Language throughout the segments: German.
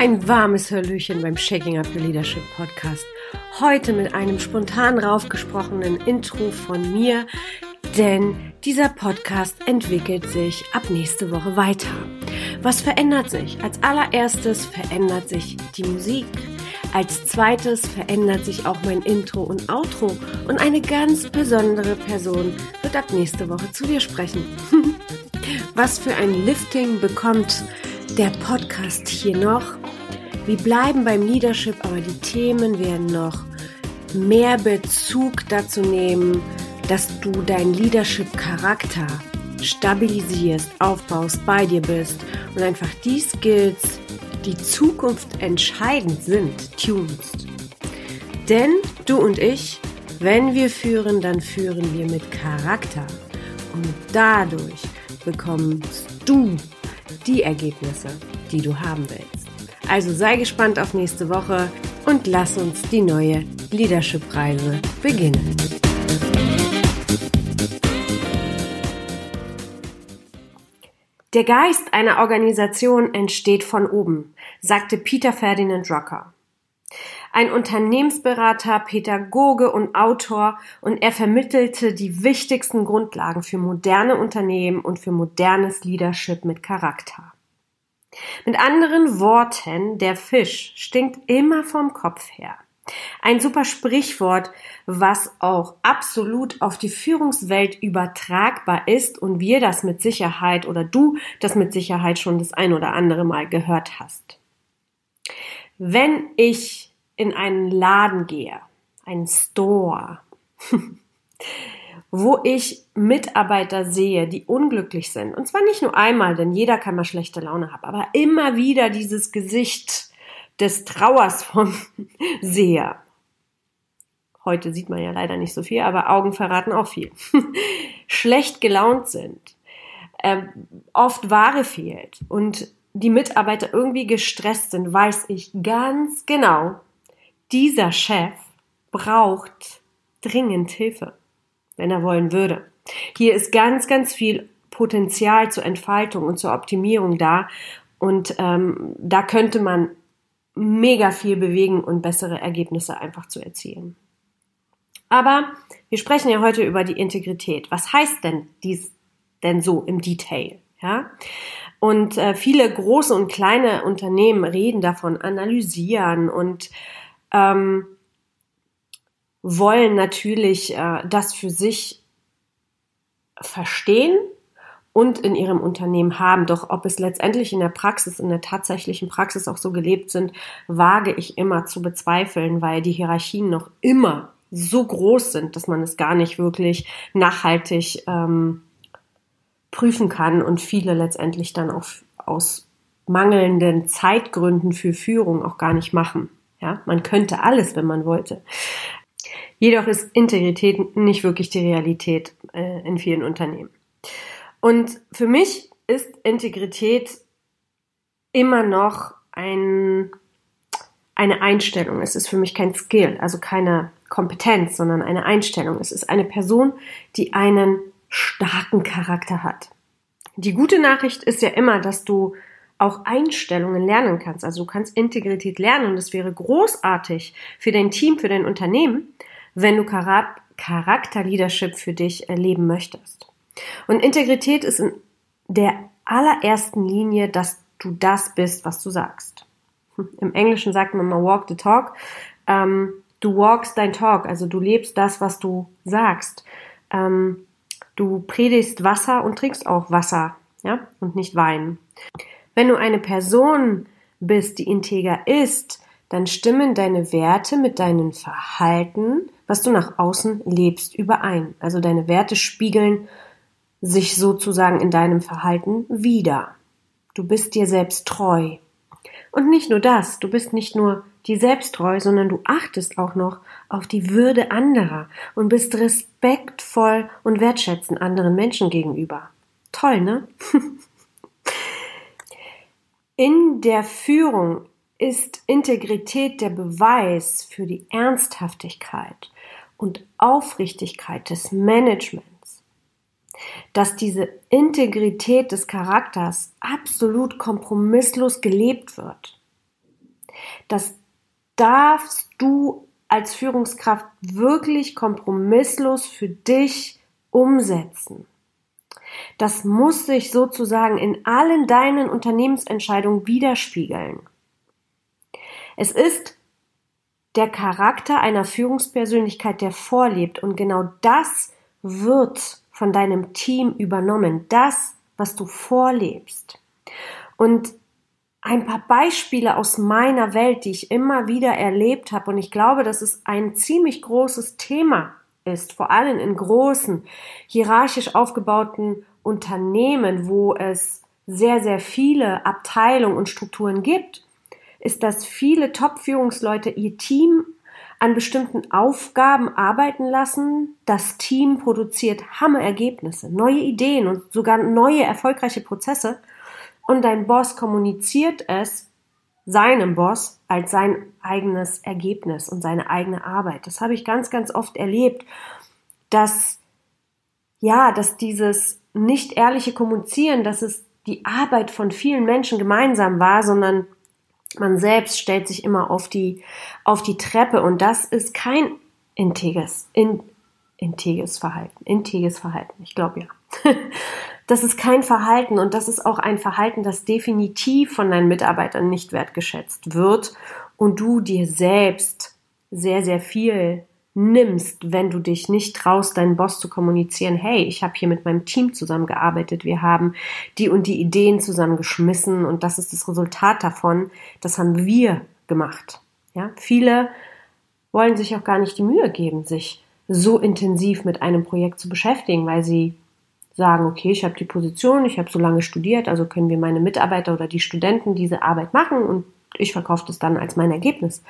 Ein warmes Hallöchen beim Shaking Up the Leadership Podcast. Heute mit einem spontan raufgesprochenen Intro von mir, denn dieser Podcast entwickelt sich ab nächste Woche weiter. Was verändert sich? Als allererstes verändert sich die Musik. Als zweites verändert sich auch mein Intro und Outro und eine ganz besondere Person wird ab nächste Woche zu dir sprechen. Was für ein Lifting bekommt der Podcast hier noch? Wir bleiben beim Leadership, aber die Themen werden noch mehr Bezug dazu nehmen, dass du deinen Leadership-Charakter stabilisierst, aufbaust, bei dir bist und einfach die Skills, die Zukunft entscheidend sind, tunst. Denn du und ich, wenn wir führen, dann führen wir mit Charakter. Und dadurch bekommst du die Ergebnisse, die du haben willst. Also sei gespannt auf nächste Woche und lass uns die neue Leadership-Reise beginnen. Der Geist einer Organisation entsteht von oben, sagte Peter Ferdinand Rucker. Ein Unternehmensberater, Pädagoge und Autor und er vermittelte die wichtigsten Grundlagen für moderne Unternehmen und für modernes Leadership mit Charakter. Mit anderen Worten, der Fisch stinkt immer vom Kopf her. Ein super Sprichwort, was auch absolut auf die Führungswelt übertragbar ist und wir das mit Sicherheit oder du das mit Sicherheit schon das ein oder andere Mal gehört hast. Wenn ich in einen Laden gehe, einen Store, wo ich Mitarbeiter sehe, die unglücklich sind. Und zwar nicht nur einmal, denn jeder kann mal schlechte Laune haben, aber immer wieder dieses Gesicht des Trauers vom Seher. Heute sieht man ja leider nicht so viel, aber Augen verraten auch viel. Schlecht gelaunt sind, äh, oft Ware fehlt und die Mitarbeiter irgendwie gestresst sind, weiß ich ganz genau, dieser Chef braucht dringend Hilfe wenn er wollen würde. Hier ist ganz, ganz viel Potenzial zur Entfaltung und zur Optimierung da. Und ähm, da könnte man mega viel bewegen und bessere Ergebnisse einfach zu erzielen. Aber wir sprechen ja heute über die Integrität. Was heißt denn dies denn so im Detail? Ja? Und äh, viele große und kleine Unternehmen reden davon, analysieren und ähm, wollen natürlich äh, das für sich verstehen und in ihrem Unternehmen haben. Doch ob es letztendlich in der Praxis, in der tatsächlichen Praxis auch so gelebt sind, wage ich immer zu bezweifeln, weil die Hierarchien noch immer so groß sind, dass man es gar nicht wirklich nachhaltig ähm, prüfen kann und viele letztendlich dann auch aus mangelnden Zeitgründen für Führung auch gar nicht machen. Ja, man könnte alles, wenn man wollte. Jedoch ist Integrität nicht wirklich die Realität äh, in vielen Unternehmen. Und für mich ist Integrität immer noch ein, eine Einstellung. Es ist für mich kein Skill, also keine Kompetenz, sondern eine Einstellung. Es ist eine Person, die einen starken Charakter hat. Die gute Nachricht ist ja immer, dass du auch Einstellungen lernen kannst. Also du kannst Integrität lernen und es wäre großartig für dein Team, für dein Unternehmen, wenn du Charakterleadership für dich erleben möchtest. Und Integrität ist in der allerersten Linie, dass du das bist, was du sagst. Im Englischen sagt man mal walk the talk. Ähm, du walkst dein Talk, also du lebst das, was du sagst. Ähm, du predigst Wasser und trinkst auch Wasser, ja, und nicht Wein. Wenn du eine Person bist, die integer ist, dann stimmen deine Werte mit deinem Verhalten, was du nach außen lebst, überein. Also deine Werte spiegeln sich sozusagen in deinem Verhalten wieder. Du bist dir selbst treu. Und nicht nur das, du bist nicht nur dir selbst treu, sondern du achtest auch noch auf die Würde anderer und bist respektvoll und wertschätzend anderen Menschen gegenüber. Toll, ne? In der Führung ist Integrität der Beweis für die Ernsthaftigkeit und Aufrichtigkeit des Managements, dass diese Integrität des Charakters absolut kompromisslos gelebt wird. Das darfst du als Führungskraft wirklich kompromisslos für dich umsetzen. Das muss sich sozusagen in allen deinen Unternehmensentscheidungen widerspiegeln. Es ist der Charakter einer Führungspersönlichkeit, der vorlebt und genau das wird von deinem Team übernommen. Das, was du vorlebst. Und ein paar Beispiele aus meiner Welt, die ich immer wieder erlebt habe. Und ich glaube, dass es ein ziemlich großes Thema ist, vor allem in großen, hierarchisch aufgebauten Unternehmen, wo es sehr, sehr viele Abteilungen und Strukturen gibt, ist, dass viele Top-Führungsleute ihr Team an bestimmten Aufgaben arbeiten lassen. Das Team produziert Hammerergebnisse, neue Ideen und sogar neue erfolgreiche Prozesse und dein Boss kommuniziert es seinem Boss als sein eigenes Ergebnis und seine eigene Arbeit. Das habe ich ganz, ganz oft erlebt, dass ja, dass dieses nicht ehrliche Kommunizieren, dass es die Arbeit von vielen Menschen gemeinsam war, sondern man selbst stellt sich immer auf die, auf die Treppe und das ist kein integes, in, integes Verhalten, integes Verhalten, ich glaube ja. das ist kein Verhalten und das ist auch ein Verhalten, das definitiv von deinen Mitarbeitern nicht wertgeschätzt wird und du dir selbst sehr, sehr viel nimmst, wenn du dich nicht traust, deinen Boss zu kommunizieren, hey, ich habe hier mit meinem Team zusammengearbeitet, wir haben die und die Ideen zusammengeschmissen und das ist das Resultat davon, das haben wir gemacht. Ja, viele wollen sich auch gar nicht die Mühe geben, sich so intensiv mit einem Projekt zu beschäftigen, weil sie sagen, okay, ich habe die Position, ich habe so lange studiert, also können wir meine Mitarbeiter oder die Studenten diese Arbeit machen und ich verkaufe das dann als mein Ergebnis.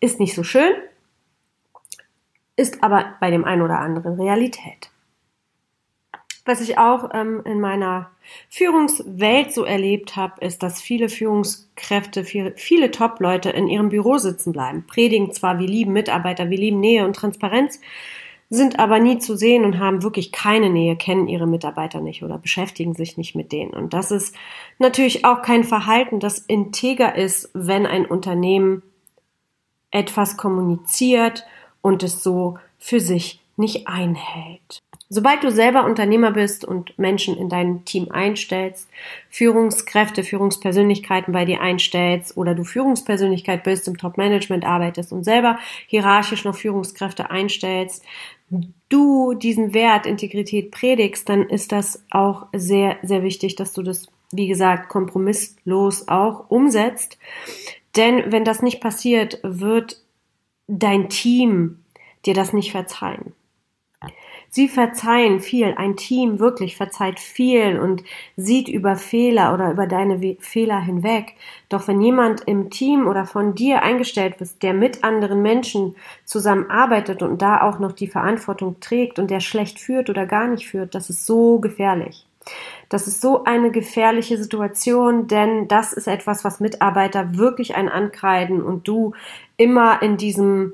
Ist nicht so schön, ist aber bei dem einen oder anderen Realität. Was ich auch ähm, in meiner Führungswelt so erlebt habe, ist, dass viele Führungskräfte, viele, viele Top-Leute in ihrem Büro sitzen bleiben, predigen zwar, wir lieben Mitarbeiter, wir lieben Nähe und Transparenz, sind aber nie zu sehen und haben wirklich keine Nähe, kennen ihre Mitarbeiter nicht oder beschäftigen sich nicht mit denen. Und das ist natürlich auch kein Verhalten, das integer ist, wenn ein Unternehmen etwas kommuniziert und es so für sich nicht einhält. Sobald du selber Unternehmer bist und Menschen in dein Team einstellst, Führungskräfte, Führungspersönlichkeiten bei dir einstellst oder du Führungspersönlichkeit bist, im Top-Management arbeitest und selber hierarchisch noch Führungskräfte einstellst, du diesen Wert Integrität predigst, dann ist das auch sehr, sehr wichtig, dass du das, wie gesagt, kompromisslos auch umsetzt. Denn wenn das nicht passiert, wird dein Team dir das nicht verzeihen. Sie verzeihen viel, ein Team wirklich verzeiht viel und sieht über Fehler oder über deine Fehler hinweg. Doch wenn jemand im Team oder von dir eingestellt wird, der mit anderen Menschen zusammenarbeitet und da auch noch die Verantwortung trägt und der schlecht führt oder gar nicht führt, das ist so gefährlich. Das ist so eine gefährliche Situation, denn das ist etwas, was Mitarbeiter wirklich ein ankreiden und du immer in diesem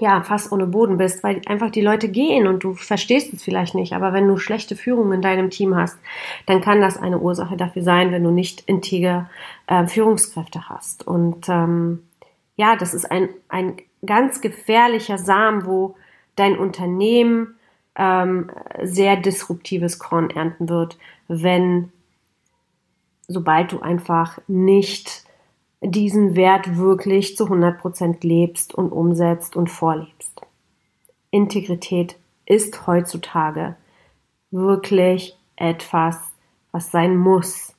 ja, fast ohne Boden bist, weil einfach die Leute gehen und du verstehst es vielleicht nicht. Aber wenn du schlechte Führung in deinem Team hast, dann kann das eine Ursache dafür sein, wenn du nicht integer äh, Führungskräfte hast. Und ähm, ja, das ist ein, ein ganz gefährlicher Samen, wo dein Unternehmen ähm, sehr disruptives Korn ernten wird, wenn sobald du einfach nicht diesen Wert wirklich zu 100% lebst und umsetzt und vorlebst. Integrität ist heutzutage wirklich etwas, was sein muss.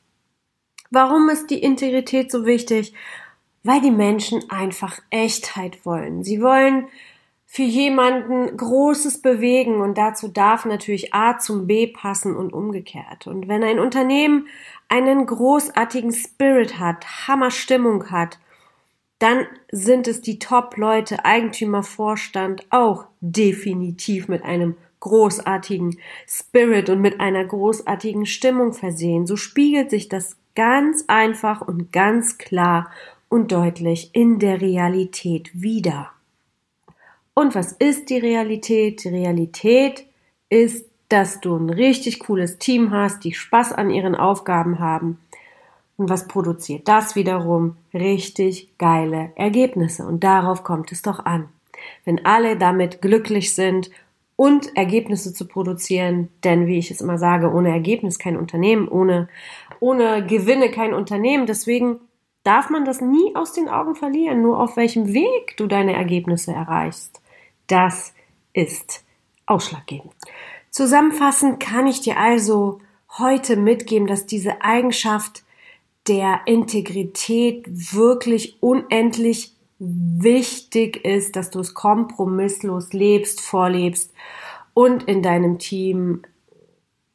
Warum ist die Integrität so wichtig? Weil die Menschen einfach Echtheit wollen. Sie wollen für jemanden Großes bewegen und dazu darf natürlich A zum B passen und umgekehrt. Und wenn ein Unternehmen einen großartigen Spirit hat, Hammerstimmung hat, dann sind es die Top-Leute, Eigentümer, Vorstand auch definitiv mit einem großartigen Spirit und mit einer großartigen Stimmung versehen. So spiegelt sich das ganz einfach und ganz klar und deutlich in der Realität wieder. Und was ist die Realität? Die Realität ist dass du ein richtig cooles Team hast, die Spaß an ihren Aufgaben haben Und was produziert das wiederum? Richtig geile Ergebnisse. Und darauf kommt es doch an. Wenn alle damit glücklich sind und Ergebnisse zu produzieren, denn wie ich es immer sage, ohne Ergebnis kein Unternehmen, ohne, ohne Gewinne kein Unternehmen. Deswegen darf man das nie aus den Augen verlieren, nur auf welchem Weg du deine Ergebnisse erreichst. Das ist ausschlaggebend. Zusammenfassend kann ich dir also heute mitgeben, dass diese Eigenschaft der Integrität wirklich unendlich wichtig ist, dass du es kompromisslos lebst, vorlebst und in deinem Team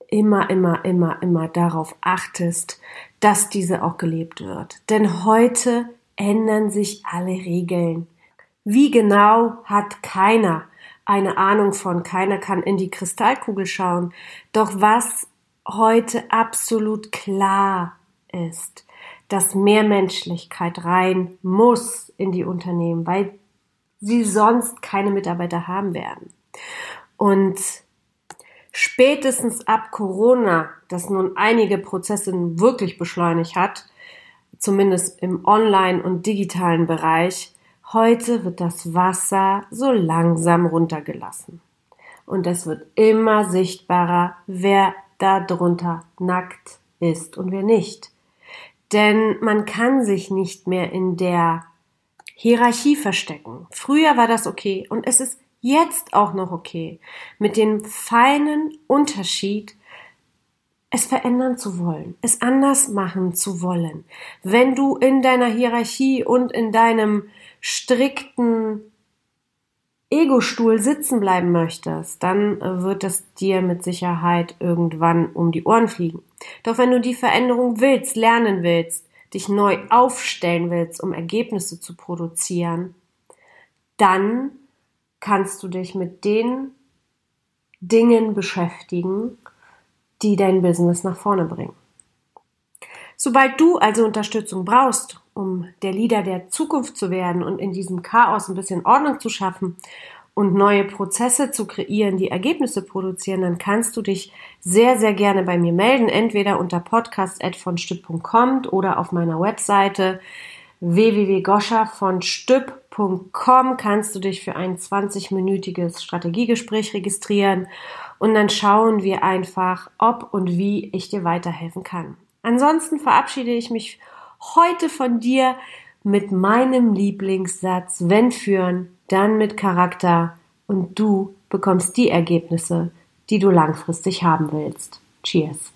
immer, immer, immer, immer darauf achtest, dass diese auch gelebt wird. Denn heute ändern sich alle Regeln. Wie genau hat keiner eine Ahnung von, keiner kann in die Kristallkugel schauen. Doch was heute absolut klar ist, dass mehr Menschlichkeit rein muss in die Unternehmen, weil sie sonst keine Mitarbeiter haben werden. Und spätestens ab Corona, das nun einige Prozesse wirklich beschleunigt hat, zumindest im Online- und digitalen Bereich, heute wird das Wasser so langsam runtergelassen. Und es wird immer sichtbarer, wer darunter nackt ist und wer nicht. Denn man kann sich nicht mehr in der Hierarchie verstecken. Früher war das okay und es ist jetzt auch noch okay. Mit dem feinen Unterschied, es verändern zu wollen, es anders machen zu wollen. Wenn du in deiner Hierarchie und in deinem strikten Ego-Stuhl sitzen bleiben möchtest, dann äh, wird es dir mit Sicherheit irgendwann um die Ohren fliegen. Doch wenn du die Veränderung willst, lernen willst, dich neu aufstellen willst, um Ergebnisse zu produzieren, dann kannst du dich mit den Dingen beschäftigen, die dein Business nach vorne bringen. Sobald du also Unterstützung brauchst, um der Leader der Zukunft zu werden und in diesem Chaos ein bisschen Ordnung zu schaffen und neue Prozesse zu kreieren, die Ergebnisse produzieren, dann kannst du dich sehr, sehr gerne bei mir melden, entweder unter podcast.vonstüpp.com oder auf meiner Webseite www.goscha-von-stüpp.com kannst du dich für ein 20-minütiges Strategiegespräch registrieren und dann schauen wir einfach, ob und wie ich dir weiterhelfen kann. Ansonsten verabschiede ich mich heute von dir mit meinem Lieblingssatz, wenn führen, dann mit Charakter und du bekommst die Ergebnisse, die du langfristig haben willst. Cheers.